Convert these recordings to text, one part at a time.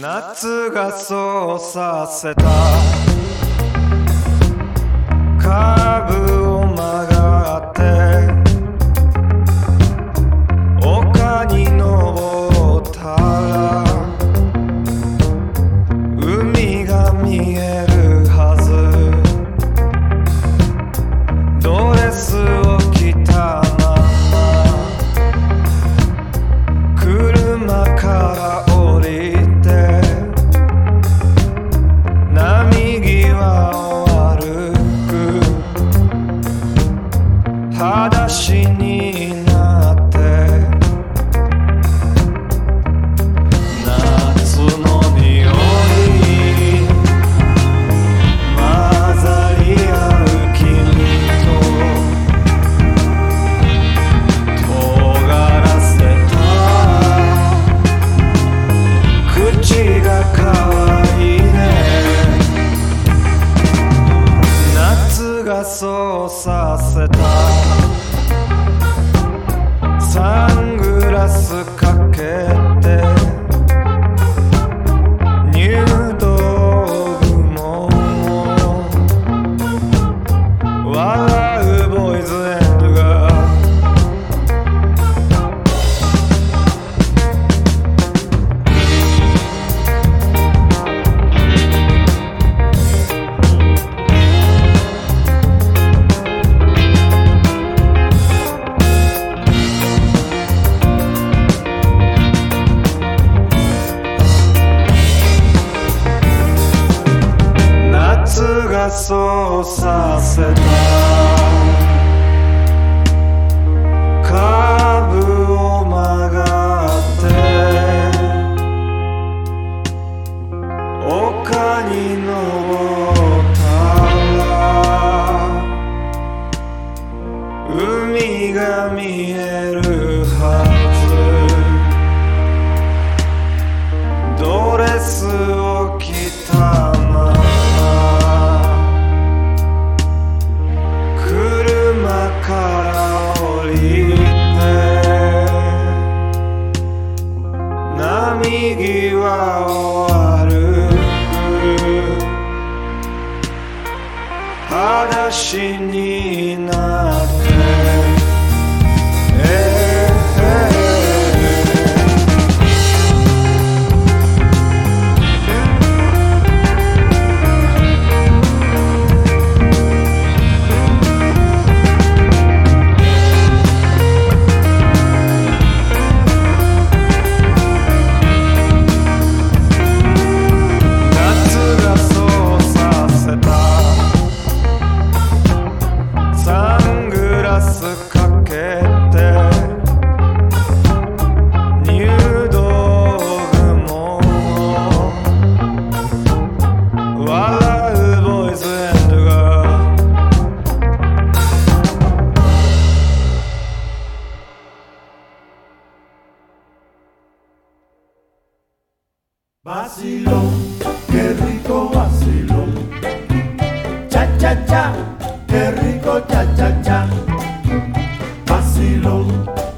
夏がそうさせた。co sa se dá.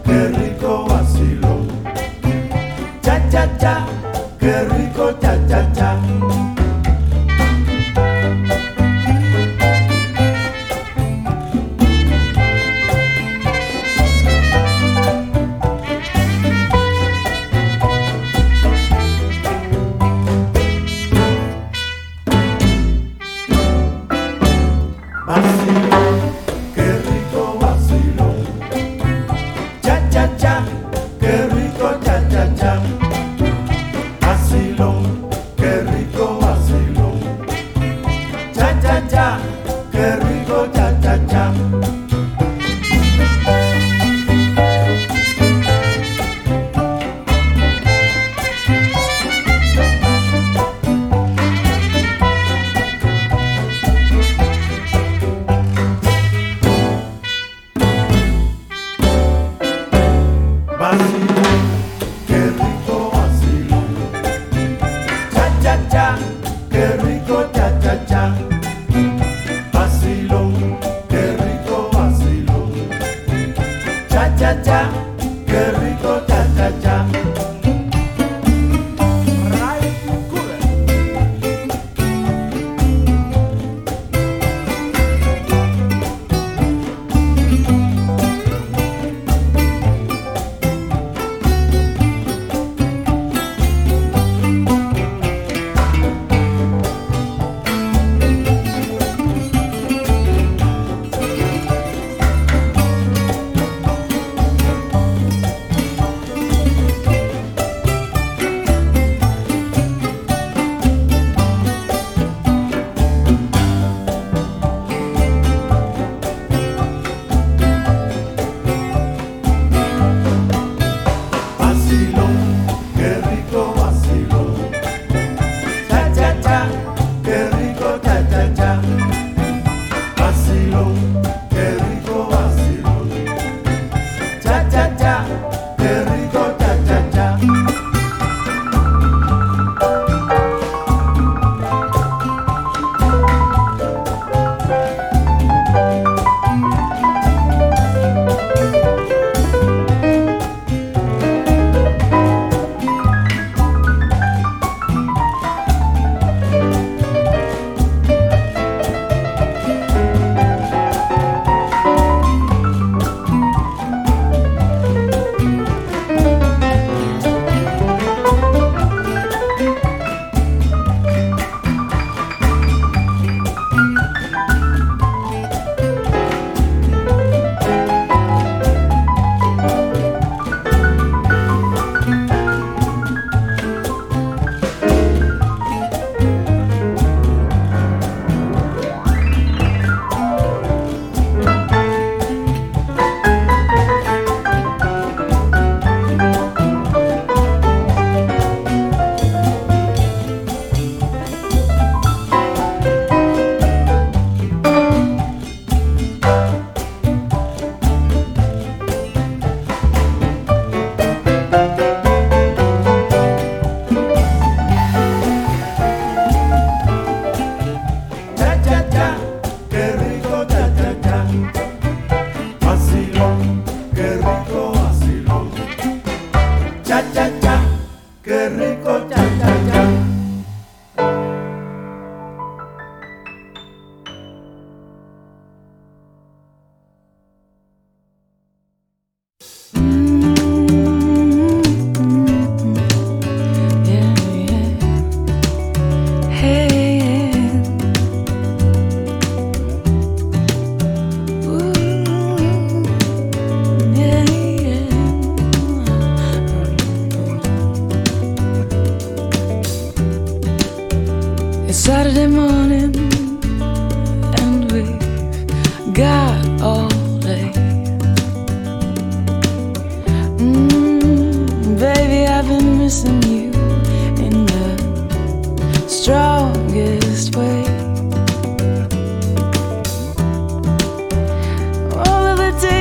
qué rico vacilo. Cha cha cha, qué rico cha cha.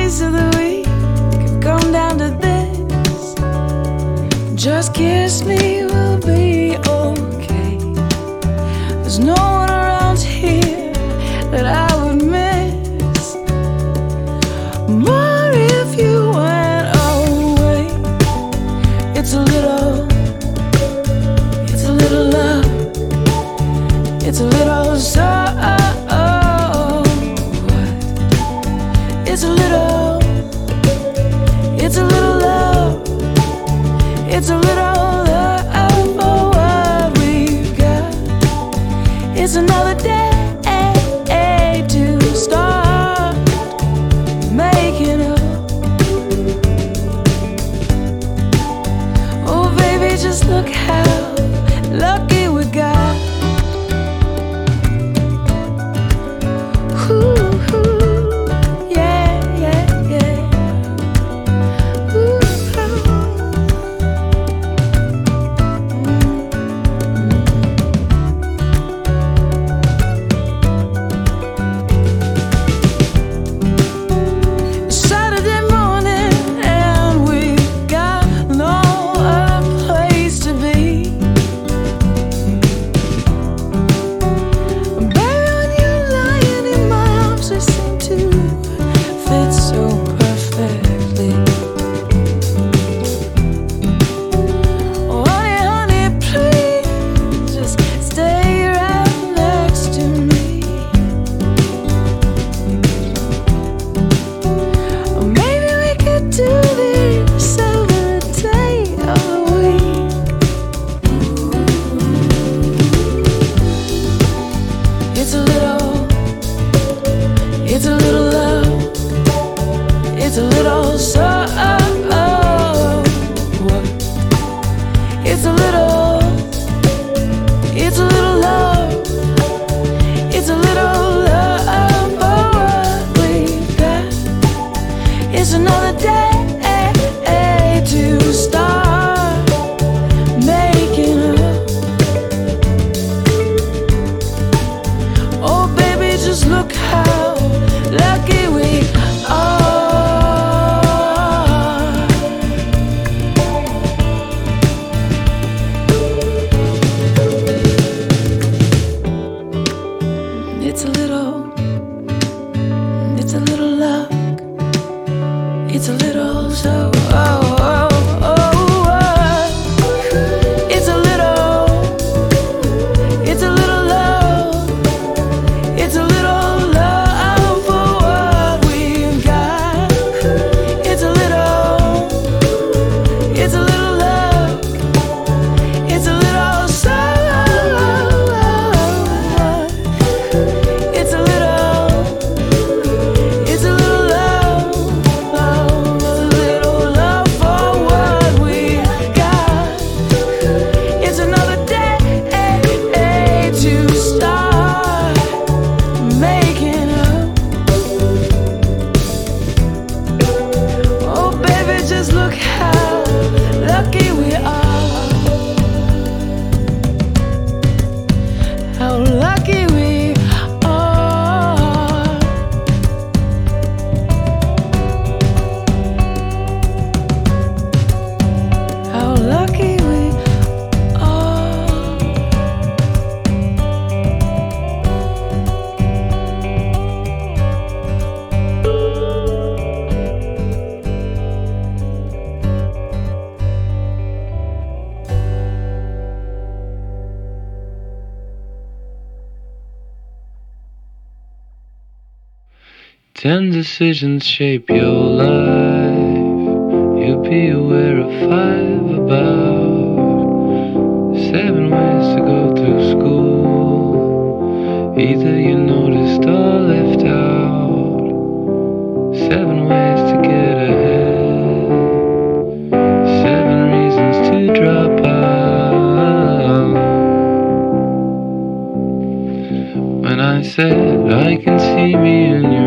days of the week have come down to this. Just kiss me. Ten decisions shape your life? You be aware of five about seven ways to go through school. Either you noticed or left out. Seven ways to get ahead. Seven reasons to drop out. When I said I can see me in your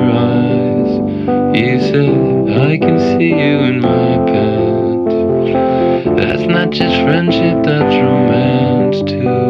just friendship that's romance too.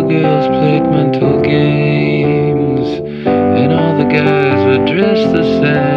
the girls played mental games, and all the guys were dressed the same.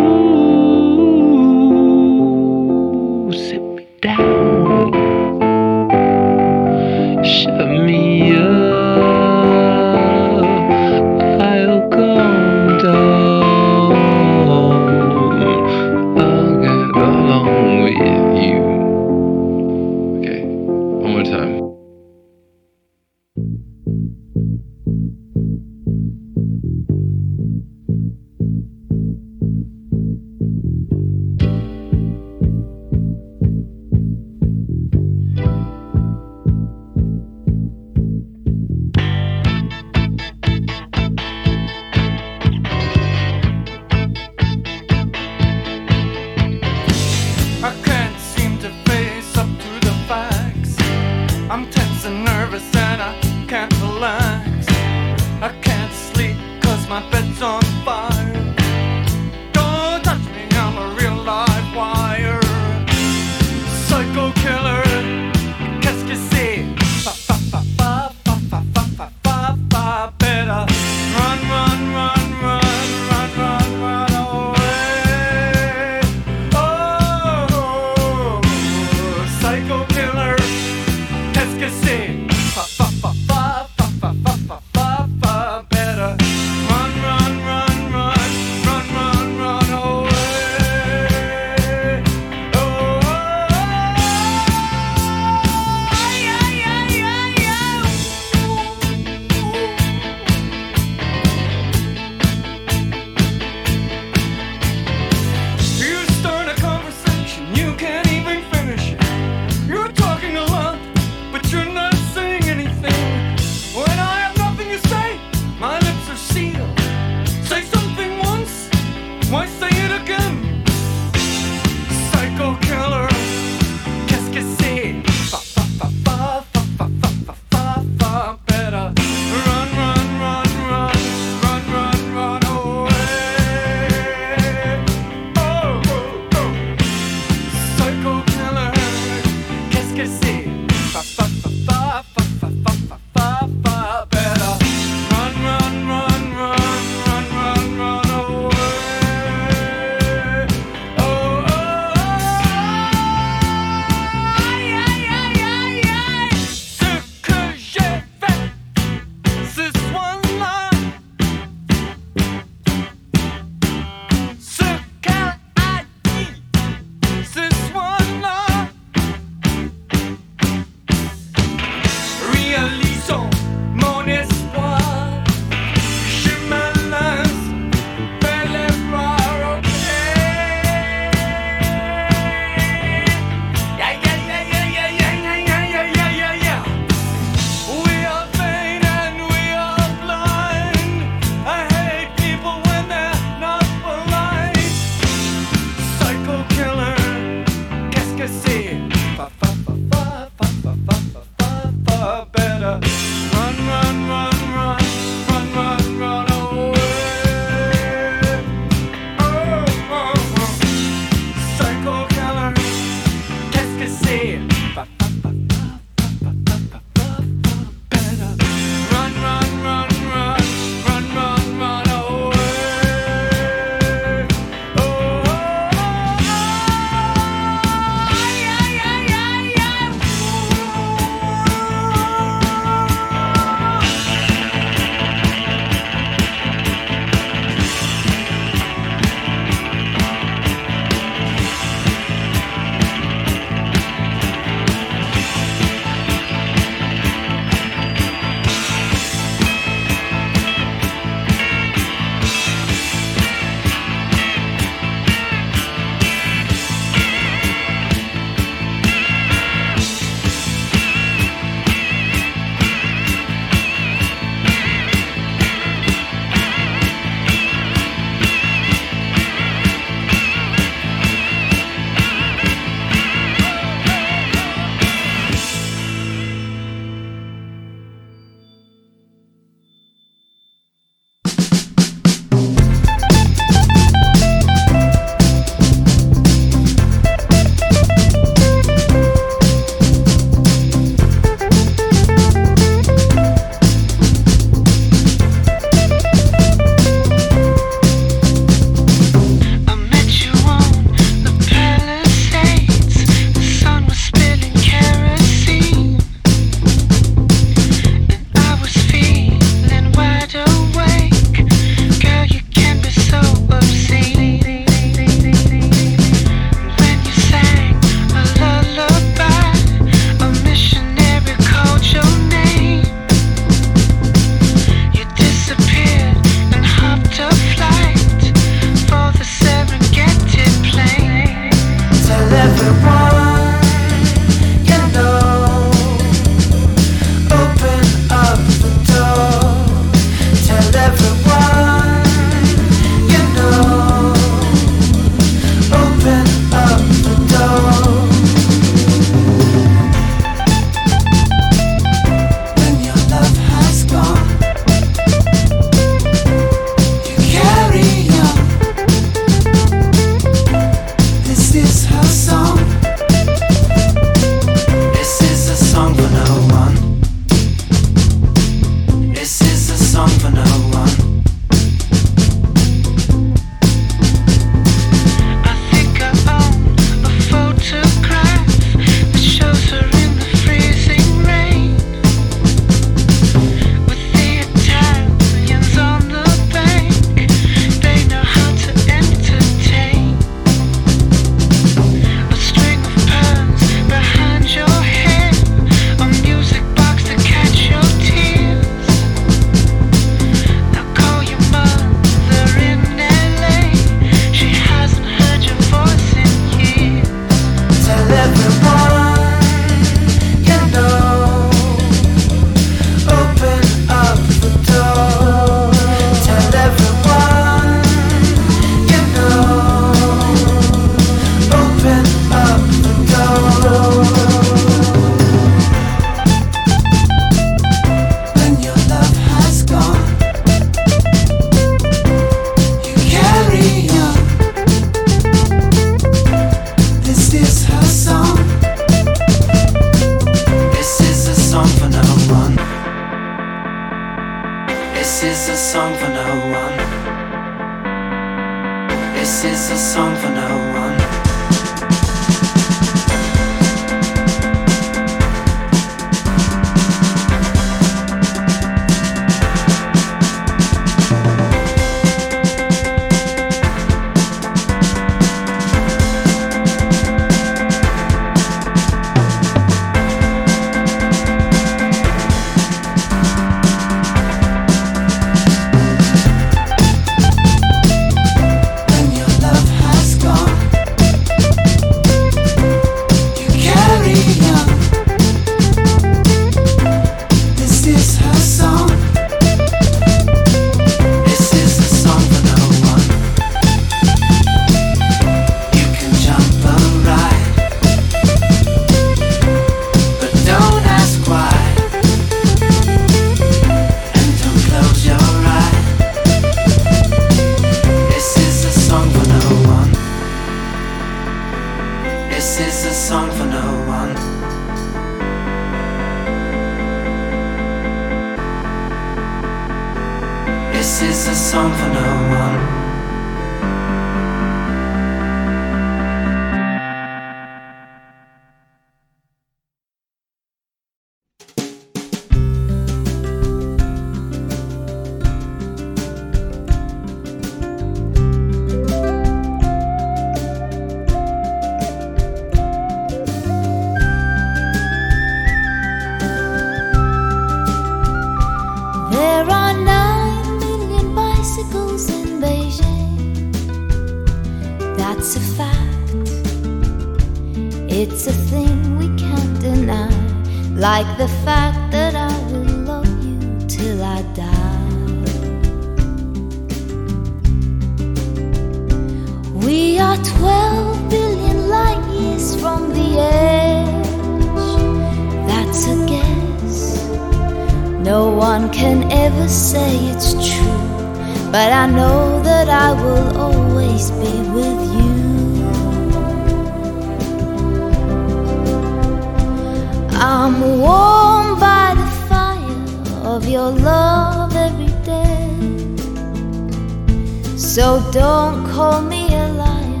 So don't call me a liar,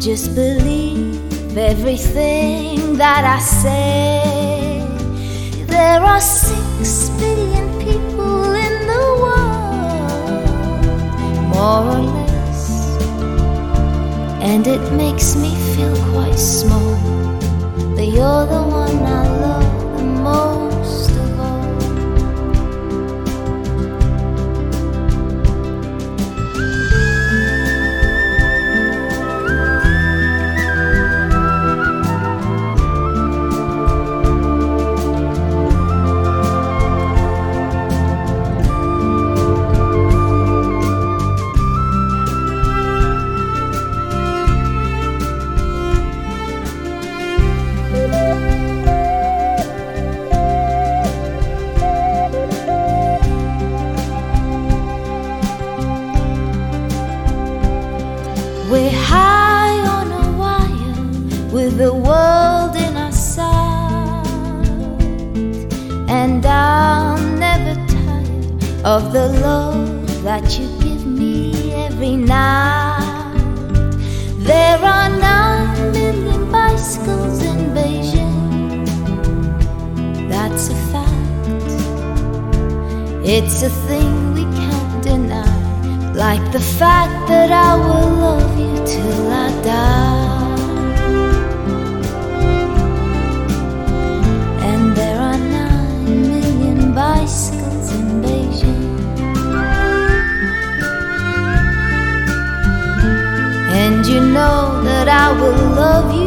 just believe everything that I say. There are six billion people in the world, more or less, and it makes me feel quite small. But you're the one I love the most world in our sight, and I'm never tired of the love that you give me every night. There are nine million bicycles in Beijing. That's a fact. It's a thing we can't deny. Like the fact that I will love you till I die. Know that I will love you